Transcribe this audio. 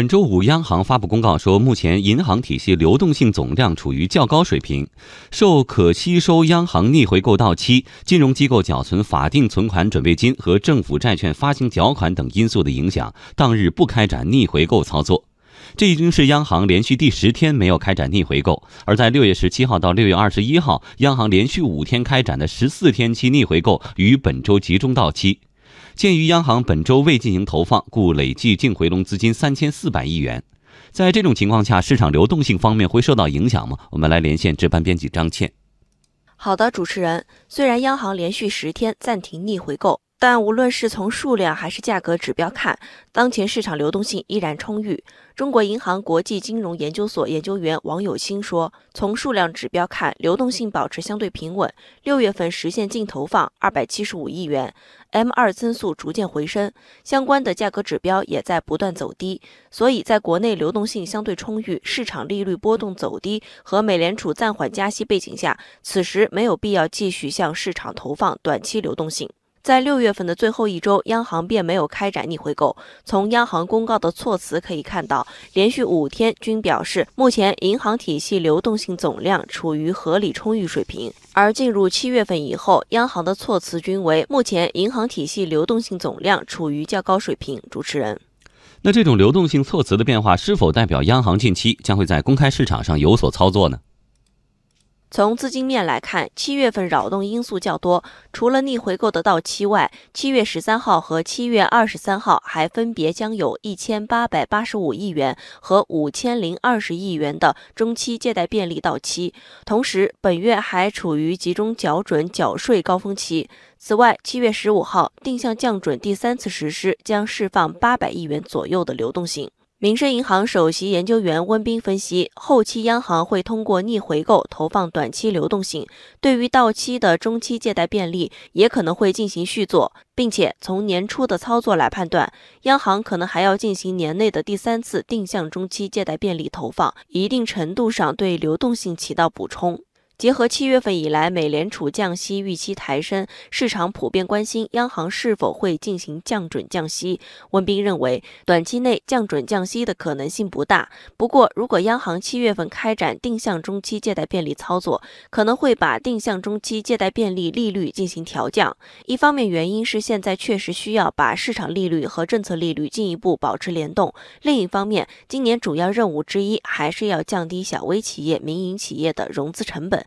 本周五，央行发布公告说，目前银行体系流动性总量处于较高水平，受可吸收央行逆回购到期、金融机构缴存法定存款准备金和政府债券发行缴款等因素的影响，当日不开展逆回购操作。这已经是央行连续第十天没有开展逆回购，而在六月十七号到六月二十一号，央行连续五天开展的十四天期逆回购于本周集中到期。鉴于央行本周未进行投放，故累计净回笼资金三千四百亿元。在这种情况下，市场流动性方面会受到影响吗？我们来连线值班编辑张倩。好的，主持人。虽然央行连续十天暂停逆回购，但无论是从数量还是价格指标看，当前市场流动性依然充裕。中国银行国际金融研究所研究员王有新说：“从数量指标看，流动性保持相对平稳。六月份实现净投放二百七十五亿元，M 二增速逐渐回升，相关的价格指标也在不断走低。所以，在国内流动性相对充裕、市场利率波动走低和美联储暂缓加息背景下，此时没有必要继续向市场投放短期流动性。”在六月份的最后一周，央行便没有开展逆回购。从央行公告的措辞可以看到，连续五天均表示目前银行体系流动性总量处于合理充裕水平。而进入七月份以后，央行的措辞均为目前银行体系流动性总量处于较高水平。主持人，那这种流动性措辞的变化，是否代表央行近期将会在公开市场上有所操作呢？从资金面来看，七月份扰动因素较多，除了逆回购的到期外，七月十三号和七月二十三号还分别将有一千八百八十五亿元和五千零二十亿元的中期借贷便利到期。同时，本月还处于集中缴准缴税高峰期。此外，七月十五号定向降准第三次实施，将释放八百亿元左右的流动性。民生银行首席研究员温彬分析，后期央行会通过逆回购投放短期流动性，对于到期的中期借贷便利也可能会进行续作，并且从年初的操作来判断，央行可能还要进行年内的第三次定向中期借贷便利投放，一定程度上对流动性起到补充。结合七月份以来美联储降息预期抬升，市场普遍关心央行是否会进行降准降息。温彬认为，短期内降准降息的可能性不大。不过，如果央行七月份开展定向中期借贷便利操作，可能会把定向中期借贷便利利率进行调降。一方面，原因是现在确实需要把市场利率和政策利率进一步保持联动；另一方面，今年主要任务之一还是要降低小微企业、民营企业的融资成本。